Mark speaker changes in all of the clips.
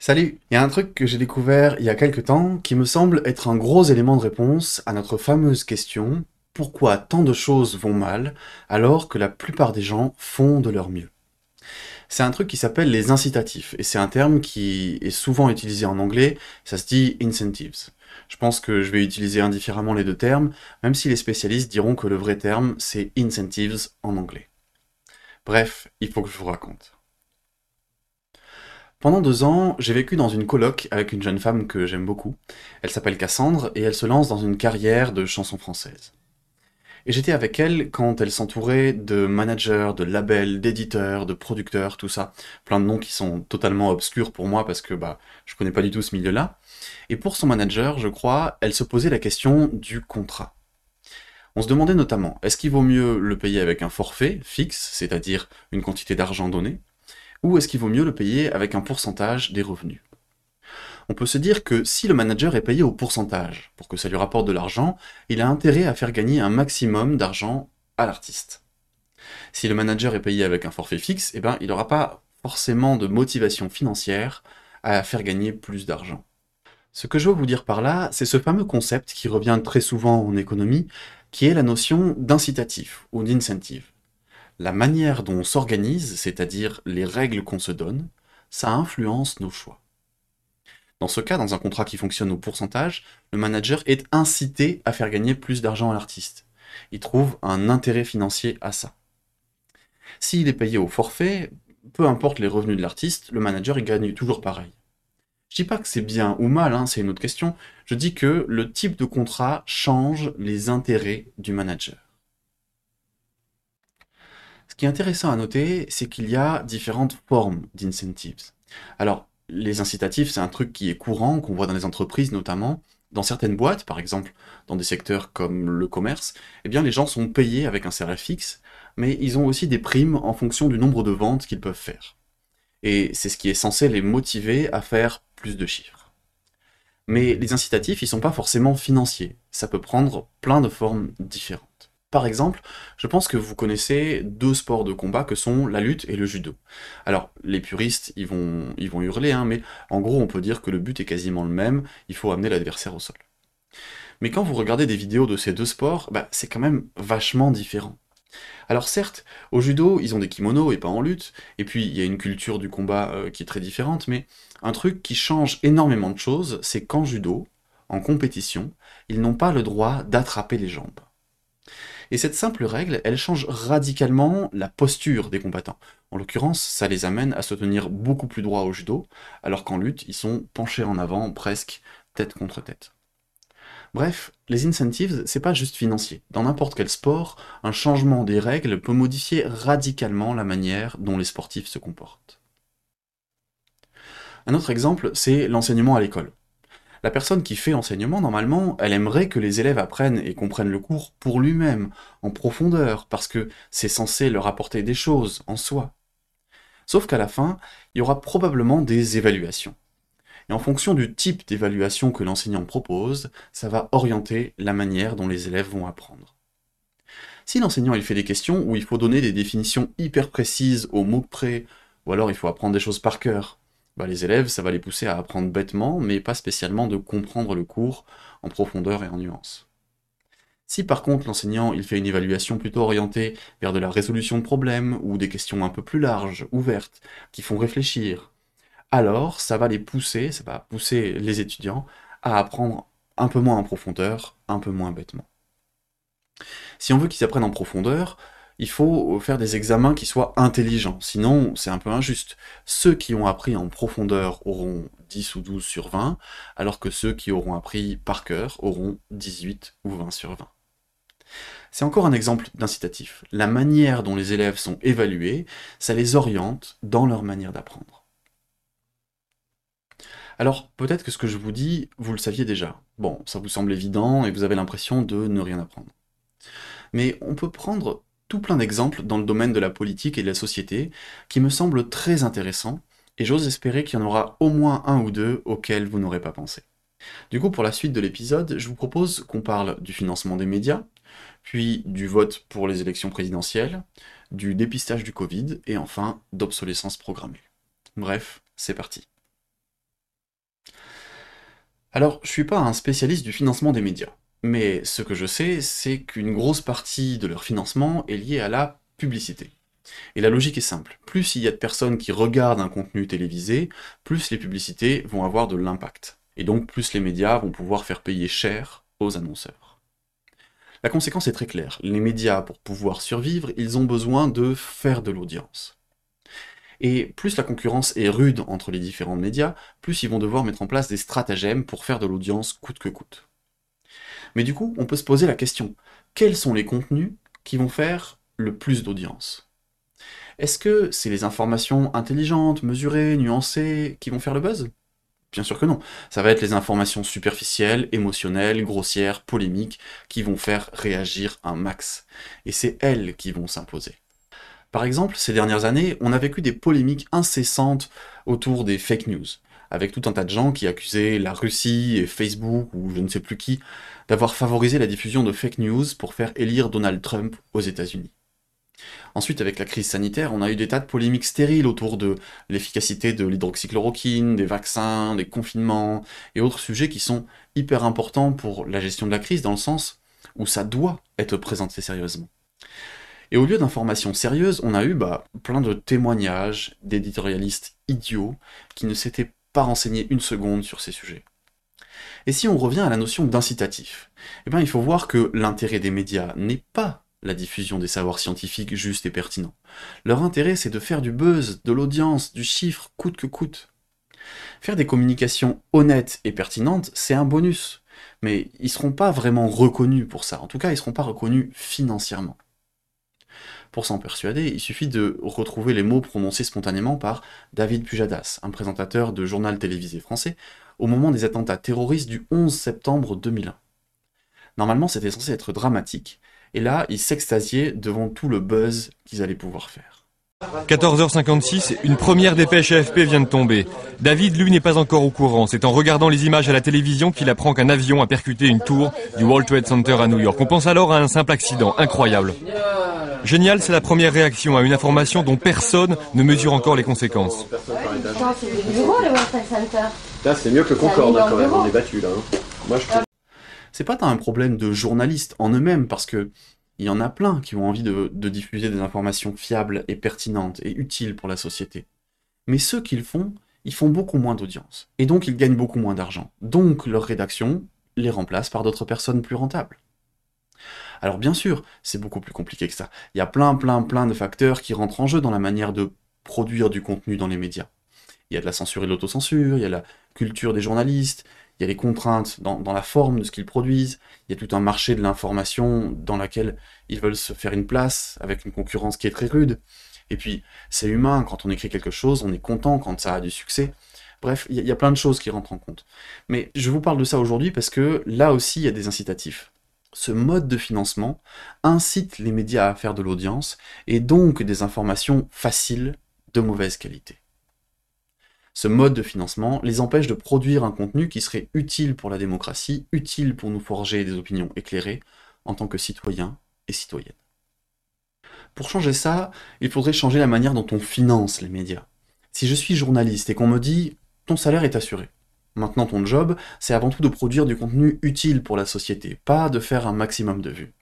Speaker 1: Salut Il y a un truc que j'ai découvert il y a quelques temps qui me semble être un gros élément de réponse à notre fameuse question pourquoi tant de choses vont mal alors que la plupart des gens font de leur mieux? C'est un truc qui s'appelle les incitatifs et c'est un terme qui est souvent utilisé en anglais, ça se dit incentives. Je pense que je vais utiliser indifféremment les deux termes, même si les spécialistes diront que le vrai terme c'est incentives en anglais. Bref, il faut que je vous raconte. Pendant deux ans, j'ai vécu dans une coloc avec une jeune femme que j'aime beaucoup. Elle s'appelle Cassandre et elle se lance dans une carrière de chanson française. Et j'étais avec elle quand elle s'entourait de managers, de labels, d'éditeurs, de producteurs, tout ça. Plein de noms qui sont totalement obscurs pour moi parce que bah, je connais pas du tout ce milieu-là. Et pour son manager, je crois, elle se posait la question du contrat. On se demandait notamment, est-ce qu'il vaut mieux le payer avec un forfait fixe, c'est-à-dire une quantité d'argent donnée, ou est-ce qu'il vaut mieux le payer avec un pourcentage des revenus? On peut se dire que si le manager est payé au pourcentage, pour que ça lui rapporte de l'argent, il a intérêt à faire gagner un maximum d'argent à l'artiste. Si le manager est payé avec un forfait fixe, eh ben, il n'aura pas forcément de motivation financière à faire gagner plus d'argent. Ce que je veux vous dire par là, c'est ce fameux concept qui revient très souvent en économie, qui est la notion d'incitatif ou d'incentive la manière dont on s'organise, c'est-à-dire les règles qu'on se donne, ça influence nos choix. Dans ce cas, dans un contrat qui fonctionne au pourcentage, le manager est incité à faire gagner plus d'argent à l'artiste. Il trouve un intérêt financier à ça. S'il est payé au forfait, peu importe les revenus de l'artiste, le manager gagne toujours pareil. Je dis pas que c'est bien ou mal, hein, c'est une autre question. Je dis que le type de contrat change les intérêts du manager. Qui est intéressant à noter, c'est qu'il y a différentes formes d'incentives. Alors, les incitatifs, c'est un truc qui est courant, qu'on voit dans les entreprises notamment. Dans certaines boîtes, par exemple, dans des secteurs comme le commerce, eh bien, les gens sont payés avec un salaire fixe, mais ils ont aussi des primes en fonction du nombre de ventes qu'ils peuvent faire. Et c'est ce qui est censé les motiver à faire plus de chiffres. Mais les incitatifs, ils sont pas forcément financiers. Ça peut prendre plein de formes différentes. Par exemple, je pense que vous connaissez deux sports de combat que sont la lutte et le judo. Alors, les puristes, ils vont, hurler, hein, mais en gros, on peut dire que le but est quasiment le même, il faut amener l'adversaire au sol. Mais quand vous regardez des vidéos de ces deux sports, bah, c'est quand même vachement différent. Alors certes, au judo, ils ont des kimonos et pas en lutte, et puis il y a une culture du combat euh, qui est très différente, mais un truc qui change énormément de choses, c'est qu'en judo, en compétition, ils n'ont pas le droit d'attraper les jambes. Et cette simple règle, elle change radicalement la posture des combattants. En l'occurrence, ça les amène à se tenir beaucoup plus droit au judo, alors qu'en lutte, ils sont penchés en avant, presque tête contre tête. Bref, les incentives, c'est pas juste financier. Dans n'importe quel sport, un changement des règles peut modifier radicalement la manière dont les sportifs se comportent. Un autre exemple, c'est l'enseignement à l'école. La personne qui fait l'enseignement, normalement, elle aimerait que les élèves apprennent et comprennent le cours pour lui-même, en profondeur, parce que c'est censé leur apporter des choses en soi. Sauf qu'à la fin, il y aura probablement des évaluations. Et en fonction du type d'évaluation que l'enseignant propose, ça va orienter la manière dont les élèves vont apprendre. Si l'enseignant il fait des questions où il faut donner des définitions hyper précises au mot près, ou alors il faut apprendre des choses par cœur, bah, les élèves, ça va les pousser à apprendre bêtement, mais pas spécialement de comprendre le cours en profondeur et en nuance. Si par contre l'enseignant il fait une évaluation plutôt orientée vers de la résolution de problèmes ou des questions un peu plus larges, ouvertes, qui font réfléchir, alors ça va les pousser, ça va pousser les étudiants à apprendre un peu moins en profondeur, un peu moins bêtement. Si on veut qu'ils apprennent en profondeur, il faut faire des examens qui soient intelligents, sinon c'est un peu injuste. Ceux qui ont appris en profondeur auront 10 ou 12 sur 20, alors que ceux qui auront appris par cœur auront 18 ou 20 sur 20. C'est encore un exemple d'incitatif. La manière dont les élèves sont évalués, ça les oriente dans leur manière d'apprendre. Alors, peut-être que ce que je vous dis, vous le saviez déjà. Bon, ça vous semble évident et vous avez l'impression de ne rien apprendre. Mais on peut prendre tout plein d'exemples dans le domaine de la politique et de la société qui me semblent très intéressants, et j'ose espérer qu'il y en aura au moins un ou deux auxquels vous n'aurez pas pensé. Du coup, pour la suite de l'épisode, je vous propose qu'on parle du financement des médias, puis du vote pour les élections présidentielles, du dépistage du Covid, et enfin d'obsolescence programmée. Bref, c'est parti. Alors, je suis pas un spécialiste du financement des médias, mais ce que je sais, c'est qu'une grosse partie de leur financement est liée à la publicité. Et la logique est simple, plus il y a de personnes qui regardent un contenu télévisé, plus les publicités vont avoir de l'impact. Et donc plus les médias vont pouvoir faire payer cher aux annonceurs. La conséquence est très claire, les médias, pour pouvoir survivre, ils ont besoin de faire de l'audience. Et plus la concurrence est rude entre les différents médias, plus ils vont devoir mettre en place des stratagèmes pour faire de l'audience coûte que coûte. Mais du coup, on peut se poser la question, quels sont les contenus qui vont faire le plus d'audience? Est-ce que c'est les informations intelligentes, mesurées, nuancées qui vont faire le buzz? Bien sûr que non. Ça va être les informations superficielles, émotionnelles, grossières, polémiques, qui vont faire réagir un max. Et c'est elles qui vont s'imposer. Par exemple, ces dernières années, on a vécu des polémiques incessantes autour des fake news, avec tout un tas de gens qui accusaient la Russie et Facebook, ou je ne sais plus qui, d'avoir favorisé la diffusion de fake news pour faire élire Donald Trump aux États-Unis. Ensuite, avec la crise sanitaire, on a eu des tas de polémiques stériles autour de l'efficacité de l'hydroxychloroquine, des vaccins, des confinements, et autres sujets qui sont hyper importants pour la gestion de la crise, dans le sens où ça doit être présenté sérieusement. Et au lieu d'informations sérieuses, on a eu bah, plein de témoignages d'éditorialistes idiots qui ne s'étaient pas renseignés une seconde sur ces sujets. Et si on revient à la notion d'incitatif, eh bien, il faut voir que l'intérêt des médias n'est pas la diffusion des savoirs scientifiques justes et pertinents. Leur intérêt, c'est de faire du buzz, de l'audience, du chiffre, coûte que coûte. Faire des communications honnêtes et pertinentes, c'est un bonus. Mais ils ne seront pas vraiment reconnus pour ça. En tout cas, ils ne seront pas reconnus financièrement. Pour s'en persuader, il suffit de retrouver les mots prononcés spontanément par David Pujadas, un présentateur de journal télévisé français, au moment des attentats terroristes du 11 septembre 2001. Normalement, c'était censé être dramatique, et là, ils s'extasiaient devant tout le buzz qu'ils allaient pouvoir faire.
Speaker 2: 14h56, une première dépêche AFP vient de tomber. David, lui, n'est pas encore au courant. C'est en regardant les images à la télévision qu'il apprend qu'un avion a percuté une tour du World Trade Center à New York. On pense alors à un simple accident, incroyable. Génial, c'est la première réaction à une information dont personne ne mesure encore les conséquences.
Speaker 3: C'est mieux que Concorde hein, quand même, on est battu là. Hein. Moi, je
Speaker 1: c'est pas un problème de journalistes en eux-mêmes, parce que il y en a plein qui ont envie de, diffuser des informations fiables et pertinentes et utiles pour la société. Mais ceux qui le font, ils font beaucoup moins d'audience. Et donc ils gagnent beaucoup moins d'argent. Donc leur rédaction les remplace par d'autres personnes plus rentables. Alors bien sûr, c'est beaucoup plus compliqué que ça. Il y a plein, plein, plein de facteurs qui rentrent en jeu dans la manière de produire du contenu dans les médias. Il y a de la censure et de l'autocensure, il y a la culture des journalistes, il y a les contraintes dans, la forme de ce qu'ils produisent, il y a tout un marché de l'information dans laquelle ils veulent se faire une place, avec une concurrence qui est très rude. Et puis, c'est humain, quand on écrit quelque chose, on est content quand ça a du succès. Bref, il y, a plein de choses qui rentrent en compte. Mais je vous parle de ça aujourd'hui parce que là aussi, il y a des incitatifs. Ce mode de financement incite les médias à faire de l'audience et donc des informations faciles de mauvaise qualité ce mode de financement les empêche de produire un contenu qui serait utile pour la démocratie, utile pour nous forger des opinions éclairées en tant que citoyens et citoyennes. Pour changer ça, il faudrait changer la manière dont on finance les médias. Si je suis journaliste et qu'on me dit ton salaire est assuré, maintenant ton job, c'est avant tout de produire du contenu utile pour la société, pas de faire un maximum de vues.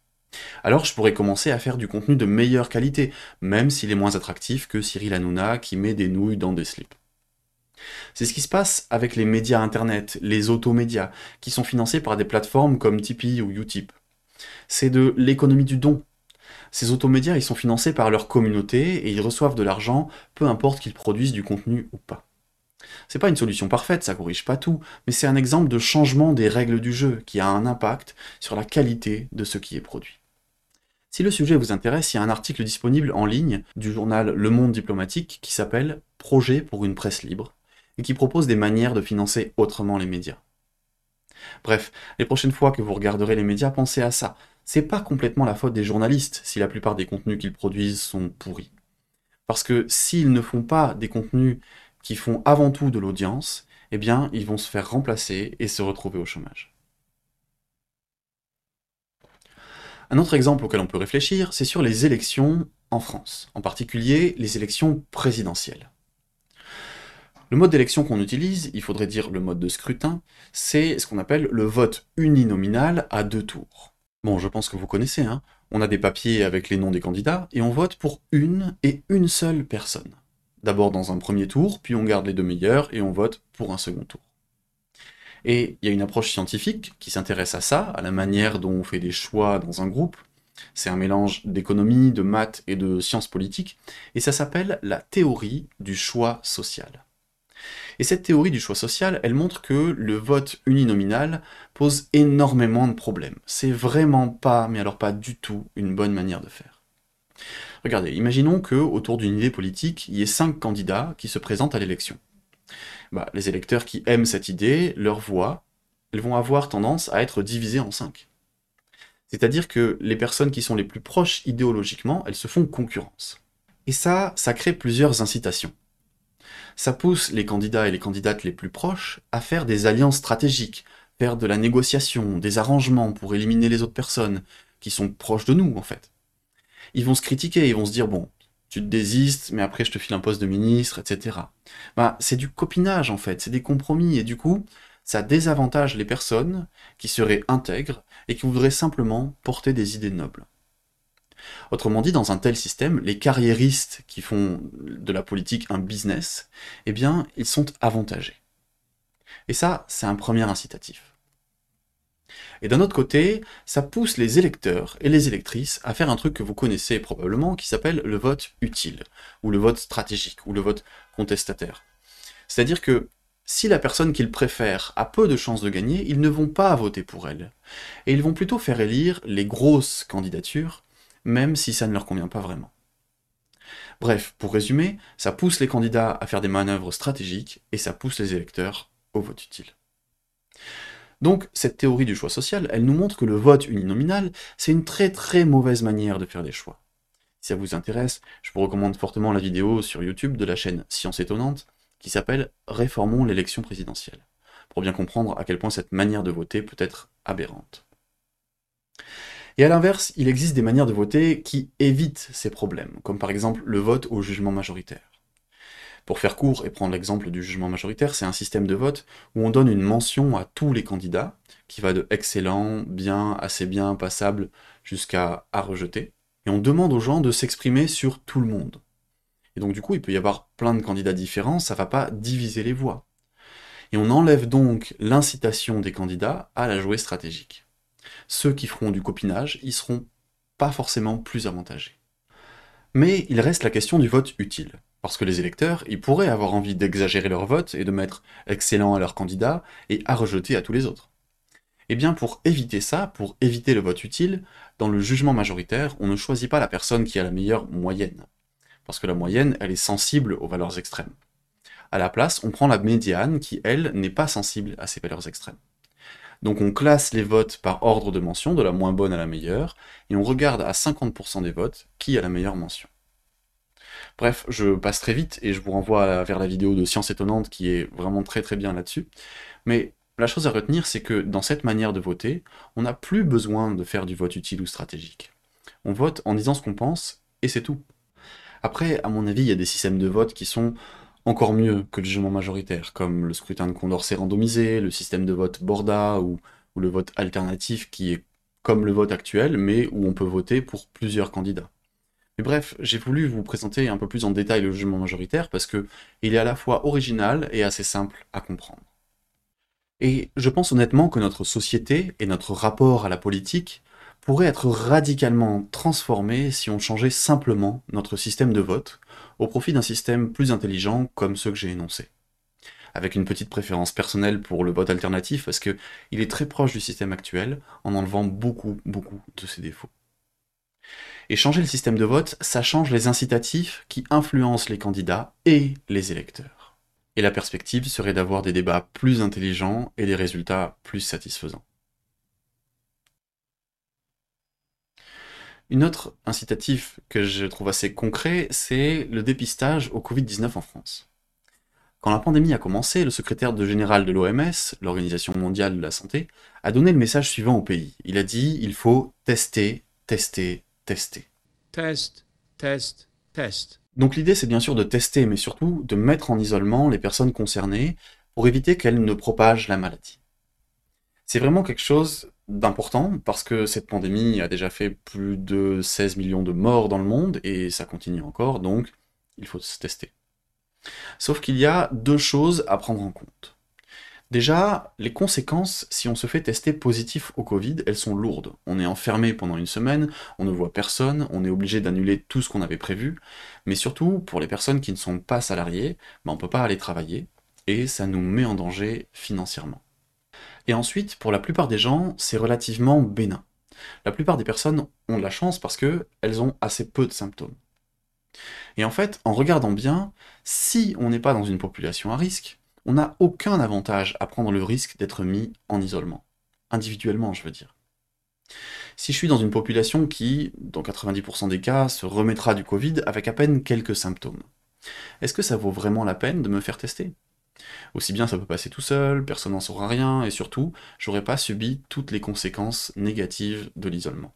Speaker 1: Alors je pourrais commencer à faire du contenu de meilleure qualité, même s'il est moins attractif que Cyril Hanouna qui met des nouilles dans des slips. C'est ce qui se passe avec les médias internet, les automédias, qui sont financés par des plateformes comme Tipeee ou Utip. C'est de l'économie du don. Ces automédias, ils sont financés par leur communauté et ils reçoivent de l'argent, peu importe qu'ils produisent du contenu ou pas. C'est pas une solution parfaite, ça corrige pas tout, mais c'est un exemple de changement des règles du jeu qui a un impact sur la qualité de ce qui est produit. Si le sujet vous intéresse, il y a un article disponible en ligne du journal Le Monde diplomatique qui s'appelle Projet pour une presse libre et qui propose des manières de financer autrement les médias. Bref, les prochaines fois que vous regarderez les médias, pensez à ça. C'est pas complètement la faute des journalistes si la plupart des contenus qu'ils produisent sont pourris. Parce que s'ils ne font pas des contenus qui font avant tout de l'audience, eh bien, ils vont se faire remplacer et se retrouver au chômage. Un autre exemple auquel on peut réfléchir, c'est sur les élections en France, en particulier les élections présidentielles. Le mode d'élection qu'on utilise, il faudrait dire le mode de scrutin, c'est ce qu'on appelle le vote uninominal à deux tours. Bon, je pense que vous connaissez, hein on a des papiers avec les noms des candidats, et on vote pour une et une seule personne. D'abord dans un premier tour, puis on garde les deux meilleurs, et on vote pour un second tour. Et il y a une approche scientifique qui s'intéresse à ça, à la manière dont on fait des choix dans un groupe. C'est un mélange d'économie, de maths et de sciences politiques, et ça s'appelle la théorie du choix social. Et cette théorie du choix social, elle montre que le vote uninominal pose énormément de problèmes. C'est vraiment pas, mais alors pas du tout, une bonne manière de faire. Regardez, imaginons que autour d'une idée politique, il y ait cinq candidats qui se présentent à l'élection. Bah, les électeurs qui aiment cette idée, leur voix, elles vont avoir tendance à être divisées en cinq. C'est-à-dire que les personnes qui sont les plus proches idéologiquement, elles se font concurrence. Et ça, ça crée plusieurs incitations ça pousse les candidats et les candidates les plus proches à faire des alliances stratégiques, faire de la négociation, des arrangements pour éliminer les autres personnes qui sont proches de nous, en fait. Ils vont se critiquer, ils vont se dire, bon, tu te désistes, mais après je te file un poste de ministre, etc. Bah, c'est du copinage, en fait, c'est des compromis, et du coup, ça désavantage les personnes qui seraient intègres et qui voudraient simplement porter des idées nobles. Autrement dit, dans un tel système, les carriéristes qui font de la politique un business, eh bien, ils sont avantagés. Et ça, c'est un premier incitatif. Et d'un autre côté, ça pousse les électeurs et les électrices à faire un truc que vous connaissez probablement, qui s'appelle le vote utile, ou le vote stratégique, ou le vote contestataire. C'est-à-dire que si la personne qu'ils préfèrent a peu de chances de gagner, ils ne vont pas voter pour elle. Et ils vont plutôt faire élire les grosses candidatures même si ça ne leur convient pas vraiment. Bref, pour résumer, ça pousse les candidats à faire des manœuvres stratégiques et ça pousse les électeurs au vote utile. Donc, cette théorie du choix social, elle nous montre que le vote uninominal, c'est une très très mauvaise manière de faire des choix. Si ça vous intéresse, je vous recommande fortement la vidéo sur YouTube de la chaîne Science Étonnante qui s'appelle Réformons l'élection présidentielle, pour bien comprendre à quel point cette manière de voter peut être aberrante. Et à l'inverse, il existe des manières de voter qui évitent ces problèmes, comme par exemple le vote au jugement majoritaire. Pour faire court et prendre l'exemple du jugement majoritaire, c'est un système de vote où on donne une mention à tous les candidats, qui va de excellent, bien, assez bien, passable, jusqu'à à rejeter, et on demande aux gens de s'exprimer sur tout le monde. Et donc du coup, il peut y avoir plein de candidats différents, ça va pas diviser les voix. Et on enlève donc l'incitation des candidats à la jouer stratégique ceux qui feront du copinage, ils seront pas forcément plus avantagés. Mais il reste la question du vote utile. Parce que les électeurs, ils pourraient avoir envie d'exagérer leur vote et de mettre excellent à leur candidat et à rejeter à tous les autres. Eh bien, pour éviter ça, pour éviter le vote utile, dans le jugement majoritaire, on ne choisit pas la personne qui a la meilleure moyenne. Parce que la moyenne, elle est sensible aux valeurs extrêmes. À la place, on prend la médiane qui, elle, n'est pas sensible à ces valeurs extrêmes. Donc on classe les votes par ordre de mention, de la moins bonne à la meilleure, et on regarde à 50% des votes qui a la meilleure mention. Bref, je passe très vite et je vous renvoie vers la vidéo de Science étonnante qui est vraiment très très bien là-dessus. Mais la chose à retenir, c'est que dans cette manière de voter, on n'a plus besoin de faire du vote utile ou stratégique. On vote en disant ce qu'on pense, et c'est tout. Après, à mon avis, il y a des systèmes de vote qui sont encore mieux que le jugement majoritaire, comme le scrutin de Condorcet randomisé, le système de vote Borda ou, le vote alternatif qui est comme le vote actuel, mais où on peut voter pour plusieurs candidats. Mais bref, j'ai voulu vous présenter un peu plus en détail le jugement majoritaire parce que il est à la fois original et assez simple à comprendre. Et je pense honnêtement que notre société et notre rapport à la politique pourrait être radicalement transformé si on changeait simplement notre système de vote au profit d'un système plus intelligent comme ceux que j'ai énoncés. Avec une petite préférence personnelle pour le vote alternatif parce que il est très proche du système actuel en enlevant beaucoup, beaucoup de ses défauts. Et changer le système de vote, ça change les incitatifs qui influencent les candidats et les électeurs. Et la perspective serait d'avoir des débats plus intelligents et des résultats plus satisfaisants. Une autre incitatif que je trouve assez concret, c'est le dépistage au Covid-19 en France. Quand la pandémie a commencé, le secrétaire général de l'OMS, l'Organisation mondiale de la santé, a donné le message suivant au pays. Il a dit il faut tester, tester, tester.
Speaker 4: Test, test, test.
Speaker 1: Donc l'idée c'est bien sûr de tester, mais surtout de mettre en isolement les personnes concernées pour éviter qu'elles ne propagent la maladie. C'est vraiment quelque chose d'important parce que cette pandémie a déjà fait plus de 16 millions de morts dans le monde et ça continue encore, donc il faut se tester. Sauf qu'il y a deux choses à prendre en compte. Déjà, les conséquences, si on se fait tester positif au Covid, elles sont lourdes. On est enfermé pendant une semaine, on ne voit personne, on est obligé d'annuler tout ce qu'on avait prévu, mais surtout, pour les personnes qui ne sont pas salariées, ben, on peut pas aller travailler, et ça nous met en danger financièrement. Et ensuite, pour la plupart des gens, c'est relativement bénin. La plupart des personnes ont de la chance parce qu'elles ont assez peu de symptômes. Et en fait, en regardant bien, si on n'est pas dans une population à risque, on n'a aucun avantage à prendre le risque d'être mis en isolement. Individuellement, je veux dire. Si je suis dans une population qui, dans 90% des cas, se remettra du Covid avec à peine quelques symptômes, est-ce que ça vaut vraiment la peine de me faire tester? Aussi bien ça peut passer tout seul, personne n'en saura rien, et surtout, j'aurais pas subi toutes les conséquences négatives de l'isolement.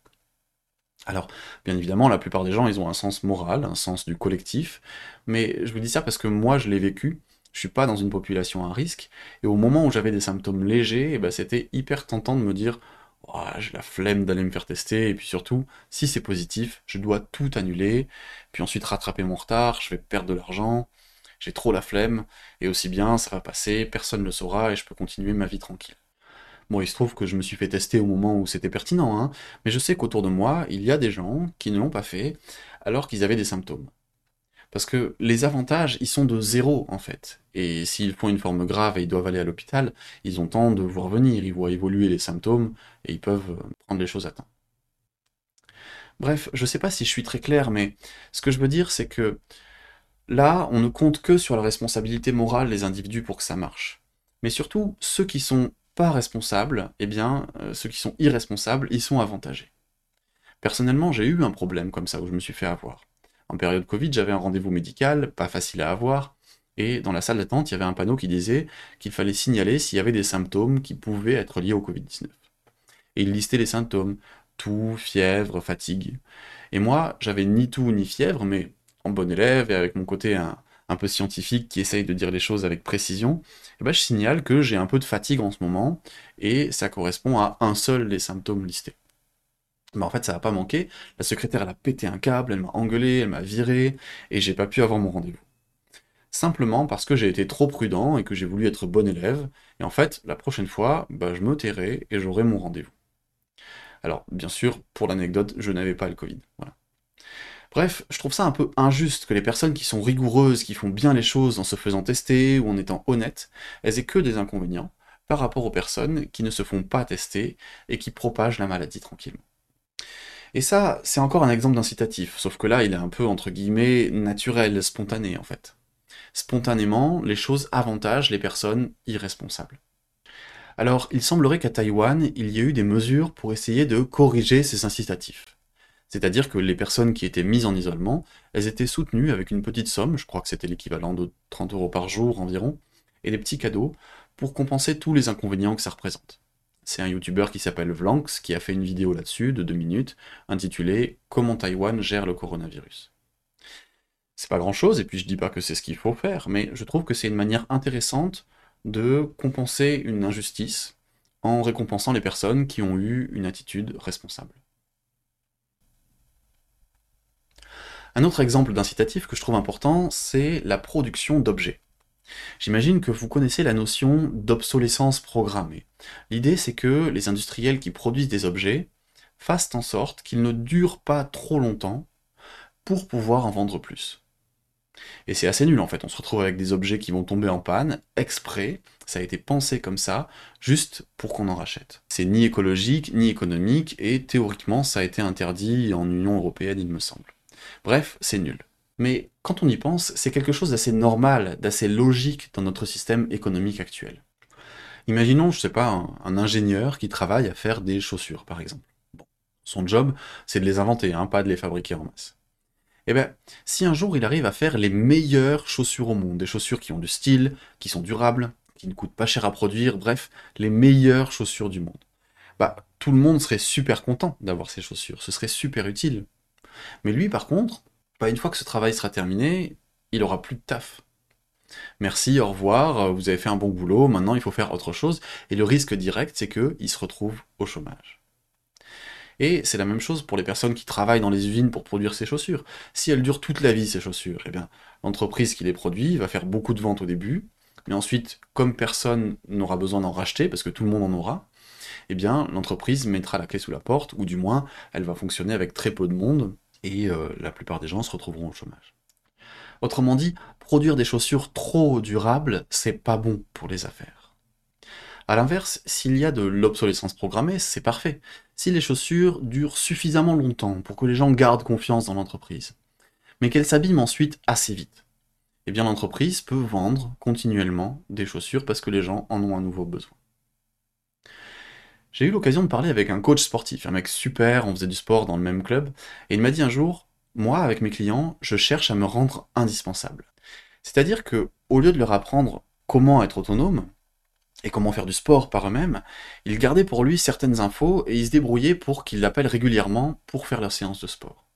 Speaker 1: Alors, bien évidemment, la plupart des gens, ils ont un sens moral, un sens du collectif, mais je vous dis ça parce que moi, je l'ai vécu, je suis pas dans une population à risque, et au moment où j'avais des symptômes légers, eh ben, c'était hyper tentant de me dire oh, j'ai la flemme d'aller me faire tester, et puis surtout, si c'est positif, je dois tout annuler, puis ensuite rattraper mon retard, je vais perdre de l'argent, j'ai trop la flemme, et aussi bien, ça va passer, personne ne le saura, et je peux continuer ma vie tranquille. Bon, il se trouve que je me suis fait tester au moment où c'était pertinent, hein, mais je sais qu'autour de moi, il y a des gens qui ne l'ont pas fait, alors qu'ils avaient des symptômes. Parce que les avantages, ils sont de zéro, en fait. Et s'ils font une forme grave et ils doivent aller à l'hôpital, ils ont temps de voir venir, ils voient évoluer les symptômes, et ils peuvent euh, prendre les choses à temps. Bref, je sais pas si je suis très clair, mais ce que je veux dire, c'est que Là, on ne compte que sur la responsabilité morale des individus pour que ça marche. Mais surtout, ceux qui sont pas responsables, eh bien, euh, ceux qui sont irresponsables, ils sont avantagés. Personnellement, j'ai eu un problème comme ça où je me suis fait avoir. En période Covid, j'avais un rendez-vous médical, pas facile à avoir, et dans la salle d'attente, il y avait un panneau qui disait qu'il fallait signaler s'il y avait des symptômes qui pouvaient être liés au Covid-19. Et il listait les symptômes, toux, fièvre, fatigue. Et moi, j'avais ni toux ni fièvre, mais en bon élève et avec mon côté un, peu scientifique qui essaye de dire les choses avec précision, eh ben, je signale que j'ai un peu de fatigue en ce moment et ça correspond à un seul des symptômes listés. Mais en fait, ça n'a pas manqué. La secrétaire, elle a pété un câble, elle m'a engueulé, elle m'a viré, et j'ai pas pu avoir mon rendez-vous. Simplement parce que j'ai été trop prudent et que j'ai voulu être bon élève, et en fait, la prochaine fois, bah, je me tairai et j'aurai mon rendez-vous. Alors, bien sûr, pour l'anecdote, je n'avais pas le Covid. Bref, je trouve ça un peu injuste que les personnes qui sont rigoureuses, qui font bien les choses en se faisant tester ou en étant honnêtes, elles aient que des inconvénients par rapport aux personnes qui ne se font pas tester et qui propagent la maladie tranquillement. Et ça, c'est encore un exemple d'incitatif, sauf que là, il est un peu, entre guillemets, naturel, spontané en fait. Spontanément, les choses avantagent les personnes irresponsables. Alors, il semblerait qu'à Taïwan, il y ait eu des mesures pour essayer de corriger ces incitatifs. C'est-à-dire que les personnes qui étaient mises en isolement, elles étaient soutenues avec une petite somme, je crois que c'était l'équivalent de 30 euros par jour environ, et des petits cadeaux pour compenser tous les inconvénients que ça représente. C'est un youtubeur qui s'appelle Vlanx qui a fait une vidéo là-dessus de deux minutes intitulée Comment Taïwan gère le coronavirus. C'est pas grand chose, et puis je dis pas que c'est ce qu'il faut faire, mais je trouve que c'est une manière intéressante de compenser une injustice en récompensant les personnes qui ont eu une attitude responsable. Un autre exemple d'incitatif que je trouve important, c'est la production d'objets. J'imagine que vous connaissez la notion d'obsolescence programmée. L'idée, c'est que les industriels qui produisent des objets fassent en sorte qu'ils ne durent pas trop longtemps pour pouvoir en vendre plus. Et c'est assez nul en fait, on se retrouve avec des objets qui vont tomber en panne, exprès, ça a été pensé comme ça, juste pour qu'on en rachète. C'est ni écologique, ni économique, et théoriquement ça a été interdit en Union Européenne il me semble. Bref, c'est nul. Mais quand on y pense, c'est quelque chose d'assez normal, d'assez logique dans notre système économique actuel. Imaginons, je sais pas, un, ingénieur qui travaille à faire des chaussures, par exemple. Bon, son job, c'est de les inventer, hein, pas de les fabriquer en masse. Eh bien, si un jour il arrive à faire les meilleures chaussures au monde, des chaussures qui ont du style, qui sont durables, qui ne coûtent pas cher à produire, bref, les meilleures chaussures du monde, bah, tout le monde serait super content d'avoir ces chaussures, ce serait super utile. Mais lui, par contre, bah, une fois que ce travail sera terminé, il aura plus de taf. Merci, au revoir, vous avez fait un bon boulot, maintenant il faut faire autre chose, et le risque direct, c'est qu'il se retrouve au chômage. Et c'est la même chose pour les personnes qui travaillent dans les usines pour produire ces chaussures. Si elles durent toute la vie, ces chaussures, eh bien, l'entreprise qui les produit va faire beaucoup de ventes au début, mais ensuite, comme personne n'aura besoin d'en racheter, parce que tout le monde en aura, eh bien, l'entreprise mettra la clé sous la porte, ou du moins, elle va fonctionner avec très peu de monde, et euh, la plupart des gens se retrouveront au chômage. Autrement dit, produire des chaussures trop durables, c'est pas bon pour les affaires. A l'inverse, s'il y a de l'obsolescence programmée, c'est parfait. Si les chaussures durent suffisamment longtemps pour que les gens gardent confiance dans l'entreprise, mais qu'elles s'abîment ensuite assez vite, eh bien l'entreprise peut vendre continuellement des chaussures parce que les gens en ont un nouveau besoin. J'ai eu l'occasion de parler avec un coach sportif, un mec super, on faisait du sport dans le même club, et il m'a dit un jour, moi, avec mes clients, je cherche à me rendre indispensable. C'est-à-dire que, au lieu de leur apprendre comment être autonome, et comment faire du sport par eux-mêmes, il gardait pour lui certaines infos et il se débrouillait pour qu'ils l'appellent régulièrement pour faire leur séance de sport.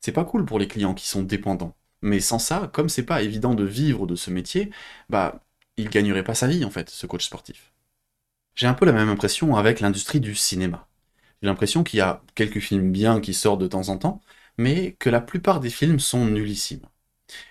Speaker 1: C'est pas cool pour les clients qui sont dépendants. Mais sans ça, comme c'est pas évident de vivre de ce métier, bah, il gagnerait pas sa vie en fait, ce coach sportif. J'ai un peu la même impression avec l'industrie du cinéma. J'ai l'impression qu'il y a quelques films bien qui sortent de temps en temps, mais que la plupart des films sont nullissimes.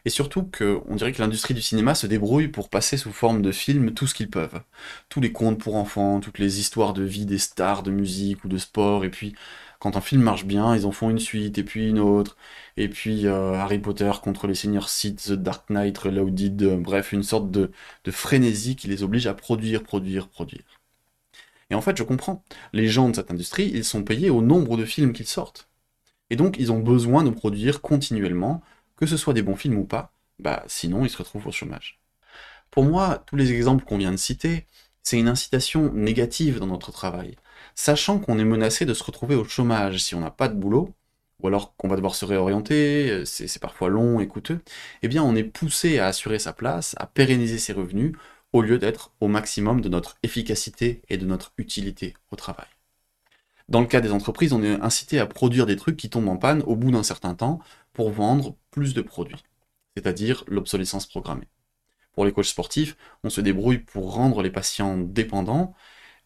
Speaker 1: Et surtout que, on dirait que l'industrie du cinéma se débrouille pour passer sous forme de films tout ce qu'ils peuvent. Tous les contes pour enfants, toutes les histoires de vie des stars de musique ou de sport, et puis quand un film marche bien, ils en font une suite, et puis une autre, et puis euh, Harry Potter contre les seigneurs Sith, The Dark Knight Reloaded, euh, bref, une sorte de frénésie qui les oblige à produire, produire, produire. Et en fait, je comprends. Les gens de cette industrie, ils sont payés au nombre de films qu'ils sortent. Et donc, ils ont besoin de produire continuellement, que ce soit des bons films ou pas, bah sinon ils se retrouvent au chômage. Pour moi, tous les exemples qu'on vient de citer, c'est une incitation négative dans notre travail. Sachant qu'on est menacé de se retrouver au chômage si on n'a pas de boulot, ou alors qu'on va devoir se réorienter, c'est parfois long et coûteux, eh bien on est poussé à assurer sa place, à pérenniser ses revenus, au lieu d'être au maximum de notre efficacité et de notre utilité au travail. Dans le cas des entreprises, on est incité à produire des trucs qui tombent en panne au bout d'un certain temps pour vendre plus de produits, c'est-à-dire l'obsolescence programmée. Pour les coachs sportifs, on se débrouille pour rendre les patients dépendants,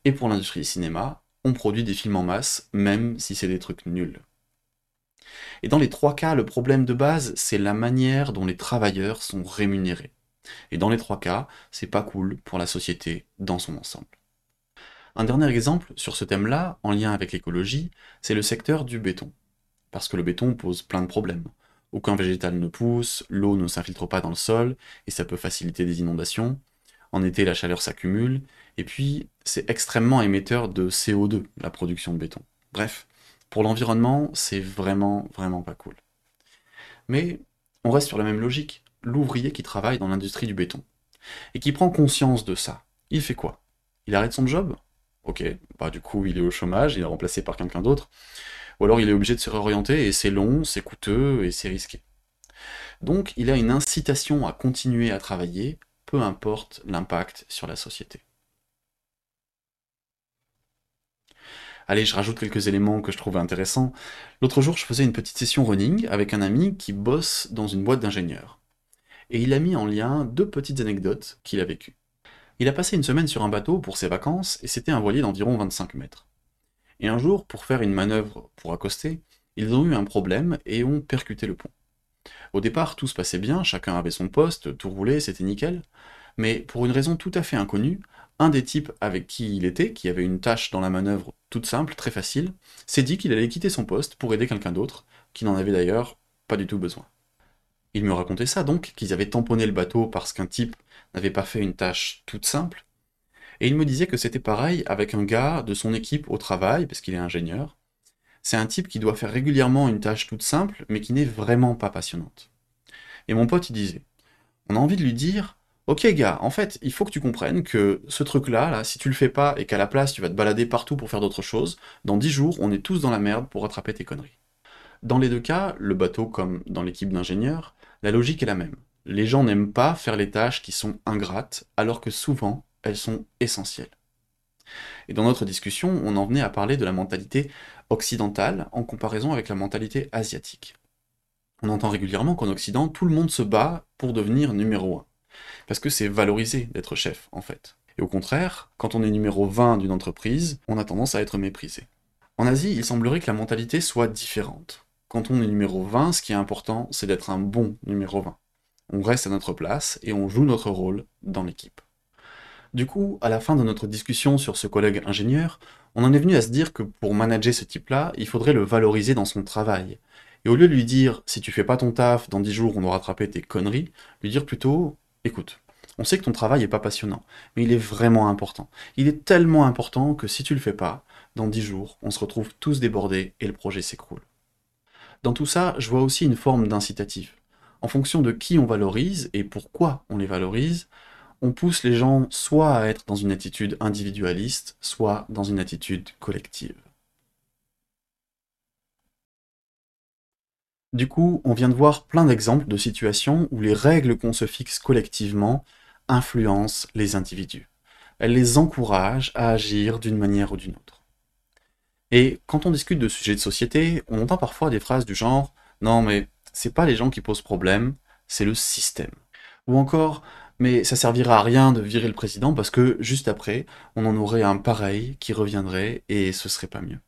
Speaker 1: et pour l'industrie du cinéma, on produit des films en masse, même si c'est des trucs nuls. Et dans les trois cas, le problème de base, c'est la manière dont les travailleurs sont rémunérés. Et dans les trois cas, c'est pas cool pour la société dans son ensemble. Un dernier exemple sur ce thème-là, en lien avec l'écologie, c'est le secteur du béton. Parce que le béton pose plein de problèmes. Aucun végétal ne pousse, l'eau ne s'infiltre pas dans le sol, et ça peut faciliter des inondations. En été, la chaleur s'accumule, et puis c'est extrêmement émetteur de CO2, la production de béton. Bref, pour l'environnement, c'est vraiment, vraiment pas cool. Mais on reste sur la même logique. L'ouvrier qui travaille dans l'industrie du béton, et qui prend conscience de ça, il fait quoi? Il arrête son job? Ok, bah du coup il est au chômage, il est remplacé par quelqu'un d'autre. Ou alors il est obligé de se réorienter et c'est long, c'est coûteux et c'est risqué. Donc il a une incitation à continuer à travailler, peu importe l'impact sur la société. Allez, je rajoute quelques éléments que je trouvais intéressants. L'autre jour, je faisais une petite session running avec un ami qui bosse dans une boîte d'ingénieurs. Et il a mis en lien deux petites anecdotes qu'il a vécues. Il a passé une semaine sur un bateau pour ses vacances et c'était un voilier d'environ 25 mètres. Et un jour, pour faire une manœuvre pour accoster, ils ont eu un problème et ont percuté le pont. Au départ, tout se passait bien, chacun avait son poste, tout roulait, c'était nickel. Mais pour une raison tout à fait inconnue, un des types avec qui il était, qui avait une tâche dans la manœuvre toute simple, très facile, s'est dit qu'il allait quitter son poste pour aider quelqu'un d'autre, qui n'en avait d'ailleurs pas du tout besoin. Il me racontait ça donc, qu'ils avaient tamponné le bateau parce qu'un type n'avait pas fait une tâche toute simple. Et il me disait que c'était pareil avec un gars de son équipe au travail, parce qu'il est ingénieur. C'est un type qui doit faire régulièrement une tâche toute simple, mais qui n'est vraiment pas passionnante. Et mon pote, il disait, on a envie de lui dire, ok gars, en fait, il faut que tu comprennes que ce truc-là, là, si tu le fais pas et qu'à la place tu vas te balader partout pour faire d'autres choses, dans dix jours, on est tous dans la merde pour rattraper tes conneries. Dans les deux cas, le bateau comme dans l'équipe d'ingénieurs, la logique est la même. Les gens n'aiment pas faire les tâches qui sont ingrates, alors que souvent, elles sont essentielles. Et dans notre discussion, on en venait à parler de la mentalité occidentale en comparaison avec la mentalité asiatique. On entend régulièrement qu'en Occident, tout le monde se bat pour devenir numéro 1. Parce que c'est valorisé d'être chef, en fait. Et au contraire, quand on est numéro 20 d'une entreprise, on a tendance à être méprisé. En Asie, il semblerait que la mentalité soit différente. Quand on est numéro 20, ce qui est important, c'est d'être un bon numéro 20. On reste à notre place et on joue notre rôle dans l'équipe. Du coup, à la fin de notre discussion sur ce collègue ingénieur, on en est venu à se dire que pour manager ce type-là, il faudrait le valoriser dans son travail, et au lieu de lui dire si tu fais pas ton taf, dans 10 jours on aura rattrapé tes conneries, lui dire plutôt écoute, on sait que ton travail est pas passionnant, mais il est vraiment important. Il est tellement important que si tu le fais pas, dans 10 jours, on se retrouve tous débordés et le projet s'écroule. Dans tout ça, je vois aussi une forme d'incitatif. En fonction de qui on valorise et pourquoi on les valorise, on pousse les gens soit à être dans une attitude individualiste, soit dans une attitude collective. Du coup, on vient de voir plein d'exemples de situations où les règles qu'on se fixe collectivement influencent les individus. Elles les encouragent à agir d'une manière ou d'une autre. Et quand on discute de sujets de société, on entend parfois des phrases du genre Non, mais c'est pas les gens qui posent problème, c'est le système. Ou encore Mais ça servira à rien de virer le président parce que juste après, on en aurait un pareil qui reviendrait et ce serait pas mieux.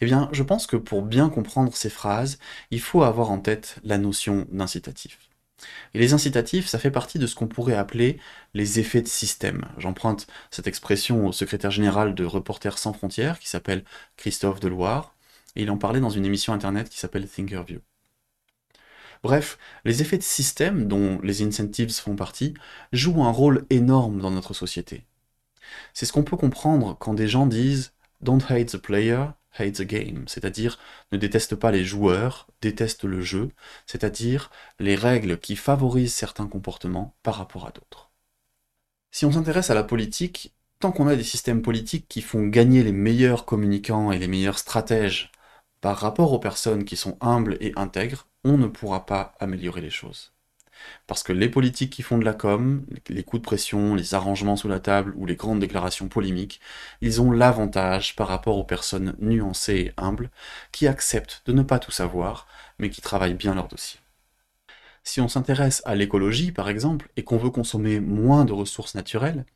Speaker 1: Eh bien, je pense que pour bien comprendre ces phrases, il faut avoir en tête la notion d'incitatif. Et les incitatifs, ça fait partie de ce qu'on pourrait appeler les effets de système. J'emprunte cette expression au secrétaire général de Reporters sans frontières, qui s'appelle Christophe Deloire, et il en parlait dans une émission internet qui s'appelle Thinkerview. Bref, les effets de système, dont les incentives font partie, jouent un rôle énorme dans notre société. C'est ce qu'on peut comprendre quand des gens disent Don't hate the player, hate the game, c'est-à-dire ne déteste pas les joueurs, déteste le jeu, c'est-à-dire les règles qui favorisent certains comportements par rapport à d'autres. Si on s'intéresse à la politique, tant qu'on a des systèmes politiques qui font gagner les meilleurs communicants et les meilleurs stratèges par rapport aux personnes qui sont humbles et intègres, on ne pourra pas améliorer les choses. Parce que les politiques qui font de la com, les coups de pression, les arrangements sous la table ou les grandes déclarations polémiques, ils ont l'avantage par rapport aux personnes nuancées et humbles qui acceptent de ne pas tout savoir, mais qui travaillent bien leur dossier. Si on s'intéresse à l'écologie, par exemple, et qu'on veut consommer moins de ressources naturelles,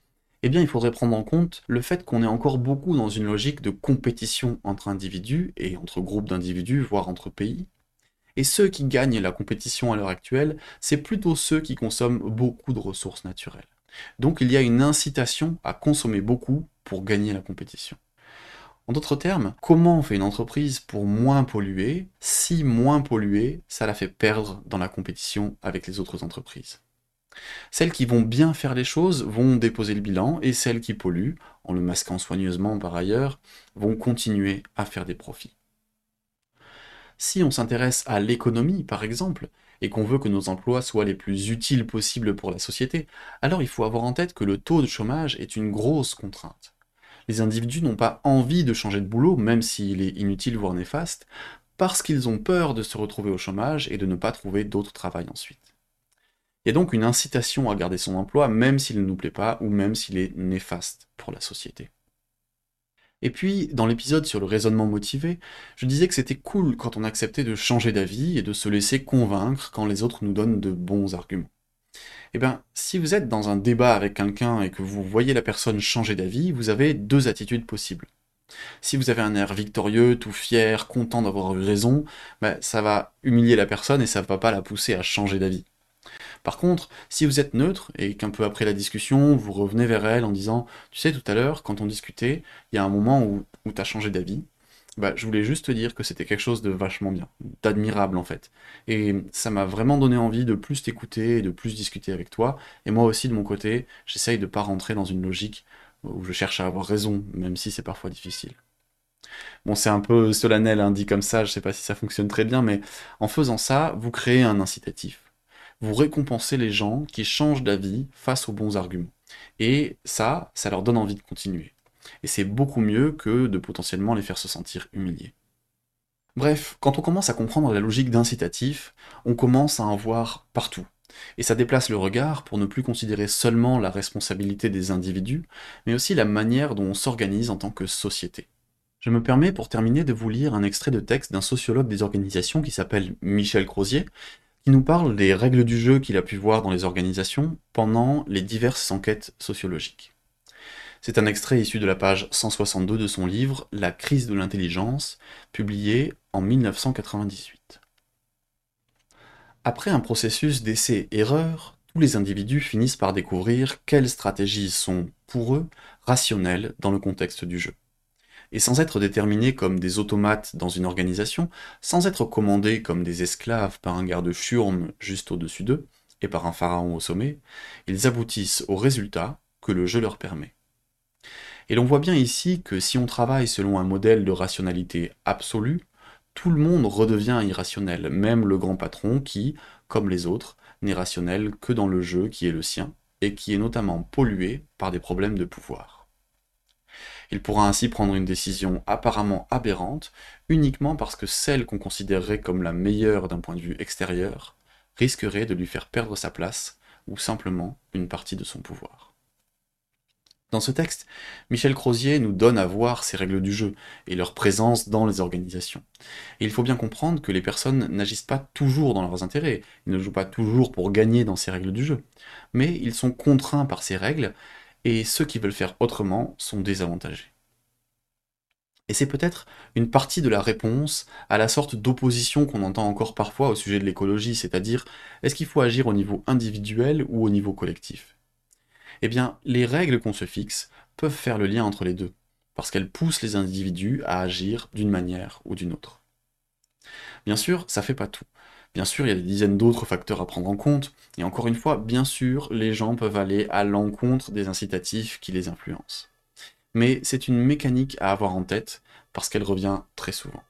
Speaker 1: eh bien il faudrait prendre en compte le fait qu'on est encore beaucoup dans une logique de compétition entre individus et entre groupes d'individus, voire entre pays, et ceux qui gagnent la compétition à l'heure actuelle, c'est plutôt ceux qui consomment beaucoup de ressources naturelles. Donc il y a une incitation à consommer beaucoup pour gagner la compétition. En d'autres termes, comment fait une entreprise pour moins polluer si moins polluer, ça la fait perdre dans la compétition avec les autres entreprises? Celles qui vont bien faire les choses vont déposer le bilan et celles qui polluent, en le masquant soigneusement par ailleurs, vont continuer à faire des profits. Si on s'intéresse à l'économie, par exemple, et qu'on veut que nos emplois soient les plus utiles possibles pour la société, alors il faut avoir en tête que le taux de chômage est une grosse contrainte. Les individus n'ont pas envie de changer de boulot, même s'il est inutile voire néfaste, parce qu'ils ont peur de se retrouver au chômage et de ne pas trouver d'autre travail ensuite. Il y a donc une incitation à garder son emploi, même s'il ne nous plaît pas ou même s'il est néfaste pour la société. Et puis, dans l'épisode sur le raisonnement motivé, je disais que c'était cool quand on acceptait de changer d'avis et de se laisser convaincre quand les autres nous donnent de bons arguments. Eh bien, si vous êtes dans un débat avec quelqu'un et que vous voyez la personne changer d'avis, vous avez deux attitudes possibles. Si vous avez un air victorieux, tout fier, content d'avoir eu raison, ben, ça va humilier la personne et ça ne va pas la pousser à changer d'avis. Par contre, si vous êtes neutre et qu'un peu après la discussion, vous revenez vers elle en disant Tu sais, tout à l'heure, quand on discutait, il y a un moment où, où tu as changé d'avis, bah, je voulais juste te dire que c'était quelque chose de vachement bien, d'admirable en fait. Et ça m'a vraiment donné envie de plus t'écouter et de plus discuter avec toi. Et moi aussi, de mon côté, j'essaye de pas rentrer dans une logique où je cherche à avoir raison, même si c'est parfois difficile. Bon, c'est un peu solennel, hein, dit comme ça, je sais pas si ça fonctionne très bien, mais en faisant ça, vous créez un incitatif vous récompensez les gens qui changent d'avis face aux bons arguments. Et ça, ça leur donne envie de continuer. Et c'est beaucoup mieux que de potentiellement les faire se sentir humiliés. Bref, quand on commence à comprendre la logique d'incitatif, on commence à en voir partout. Et ça déplace le regard pour ne plus considérer seulement la responsabilité des individus, mais aussi la manière dont on s'organise en tant que société. Je me permets pour terminer de vous lire un extrait de texte d'un sociologue des organisations qui s'appelle Michel Crozier, qui nous parle des règles du jeu qu'il a pu voir dans les organisations pendant les diverses enquêtes sociologiques. C'est un extrait issu de la page 162 de son livre La crise de l'intelligence, publié en 1998. Après un processus d'essai-erreur, tous les individus finissent par découvrir quelles stratégies sont, pour eux, rationnelles dans le contexte du jeu. Et sans être déterminés comme des automates dans une organisation, sans être commandés comme des esclaves par un garde churme juste au-dessus d'eux, et par un pharaon au sommet, ils aboutissent au résultat que le jeu leur permet. Et l'on voit bien ici que si on travaille selon un modèle de rationalité absolue, tout le monde redevient irrationnel, même le grand patron qui, comme les autres, n'est rationnel que dans le jeu qui est le sien, et qui est notamment pollué par des problèmes de pouvoir. Il pourra ainsi prendre une décision apparemment aberrante, uniquement parce que celle qu'on considérerait comme la meilleure d'un point de vue extérieur risquerait de lui faire perdre sa place, ou simplement une partie de son pouvoir. Dans ce texte, Michel Crozier nous donne à voir ces règles du jeu et leur présence dans les organisations. Il faut bien comprendre que les personnes n'agissent pas toujours dans leurs intérêts, ils ne jouent pas toujours pour gagner dans ces règles du jeu, mais ils sont contraints par ces règles, et ceux qui veulent faire autrement sont désavantagés. Et c'est peut-être une partie de la réponse à la sorte d'opposition qu'on entend encore parfois au sujet de l'écologie, c'est-à-dire est-ce qu'il faut agir au niveau individuel ou au niveau collectif? Eh bien, les règles qu'on se fixe peuvent faire le lien entre les deux, parce qu'elles poussent les individus à agir d'une manière ou d'une autre. Bien sûr, ça fait pas tout. Bien sûr, il y a des dizaines d'autres facteurs à prendre en compte, et encore une fois, bien sûr, les gens peuvent aller à l'encontre des incitatifs qui les influencent. Mais c'est une mécanique à avoir en tête, parce qu'elle revient très souvent.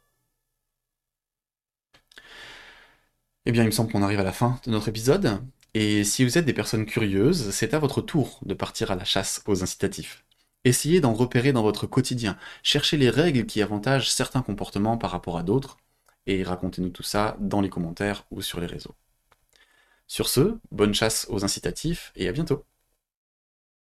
Speaker 1: Eh bien, il me semble qu'on arrive à la fin de notre épisode. Et si vous êtes des personnes curieuses, c'est à votre tour de partir à la chasse aux incitatifs. Essayez d'en repérer dans votre quotidien, cherchez les règles qui avantagent certains comportements par rapport à d'autres, et racontez-nous tout ça dans les commentaires ou sur les réseaux. Sur ce, bonne chasse aux incitatifs et à bientôt